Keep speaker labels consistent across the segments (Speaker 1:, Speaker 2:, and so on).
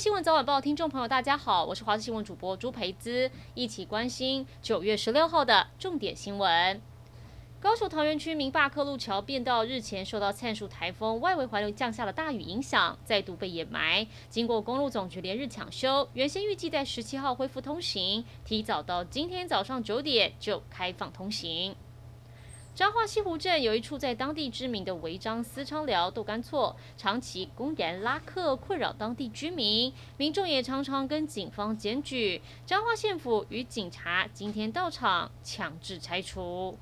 Speaker 1: 新闻早晚报听众朋友，大家好，我是华视新闻主播朱培姿，一起关心九月十六号的重点新闻。高雄桃园区明霸克路桥便道日前受到灿树台风外围环流降下的大雨影响，再度被掩埋。经过公路总局连日抢修，原先预计在十七号恢复通行，提早到今天早上九点就开放通行。彰化西湖镇有一处在当地知名的违章私娼寮豆干厝，长期公然拉客，困扰当地居民，民众也常常跟警方检举。彰化县府与警察今天到场强制拆除。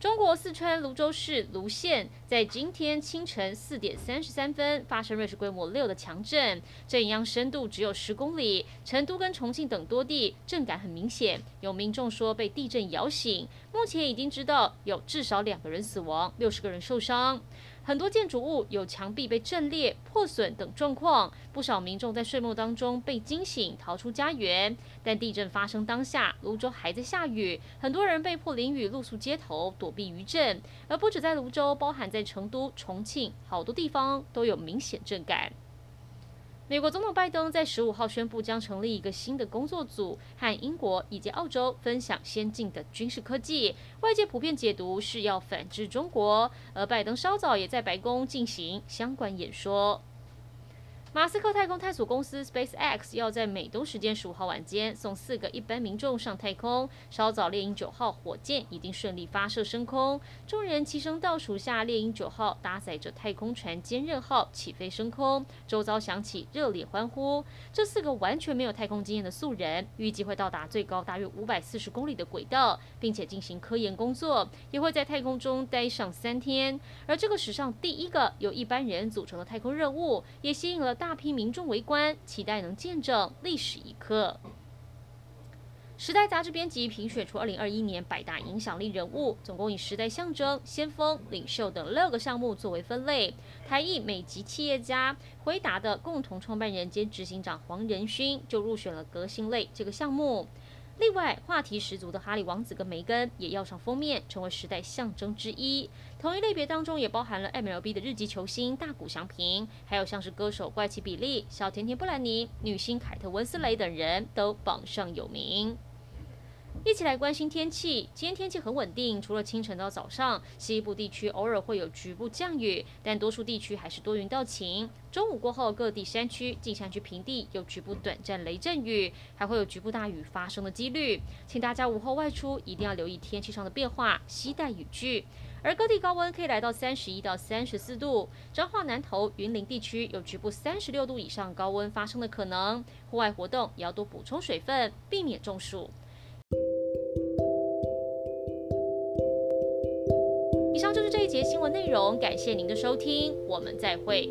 Speaker 1: 中国四川泸州市泸县在今天清晨四点三十三分发生瑞士规模六的强震，震央深度只有十公里。成都跟重庆等多地震感很明显，有民众说被地震摇醒。目前已经知道有至少两个人死亡，六十个人受伤。很多建筑物有墙壁被震裂、破损等状况，不少民众在睡梦当中被惊醒，逃出家园。但地震发生当下，泸州还在下雨，很多人被迫淋雨露宿街头，躲避余震。而不止在泸州，包含在成都、重庆，好多地方都有明显震感。美国总统拜登在十五号宣布将成立一个新的工作组，和英国以及澳洲分享先进的军事科技。外界普遍解读是要反制中国，而拜登稍早也在白宫进行相关演说。马斯克太空探索公司 SpaceX 要在美东时间十五号晚间送四个一般民众上太空。稍早，猎鹰九号火箭已经顺利发射升空，众人齐声倒数下，猎鹰九号搭载着太空船坚韧号起飞升空，周遭响起热烈欢呼。这四个完全没有太空经验的素人，预计会到达最高大约五百四十公里的轨道，并且进行科研工作，也会在太空中待上三天。而这个史上第一个由一般人组成的太空任务，也吸引了。大大批民众围观，期待能见证历史一刻。时代杂志编辑评选出二零二一年百大影响力人物，总共以时代象征、先锋、领袖等六个项目作为分类。台艺美籍企业家回答的共同创办人兼执行长黄仁勋就入选了革新类这个项目。另外，话题十足的哈利王子跟梅根也要上封面，成为时代象征之一。同一类别当中也包含了 MLB 的日籍球星大谷翔平，还有像是歌手怪奇比利、小甜甜布兰妮、女星凯特温斯蕾等人都榜上有名。一起来关心天气。今天天气很稳定，除了清晨到早上，西部地区偶尔会有局部降雨，但多数地区还是多云到晴。中午过后，各地山区、近山区平地有局部短暂雷阵雨，还会有局部大雨发生的几率。请大家午后外出一定要留意天气上的变化，携带雨具。而各地高温可以来到三十一到三十四度，彰化南投、云林地区有局部三十六度以上高温发生的可能。户外活动也要多补充水分，避免中暑。新闻内容，感谢您的收听，我们再会。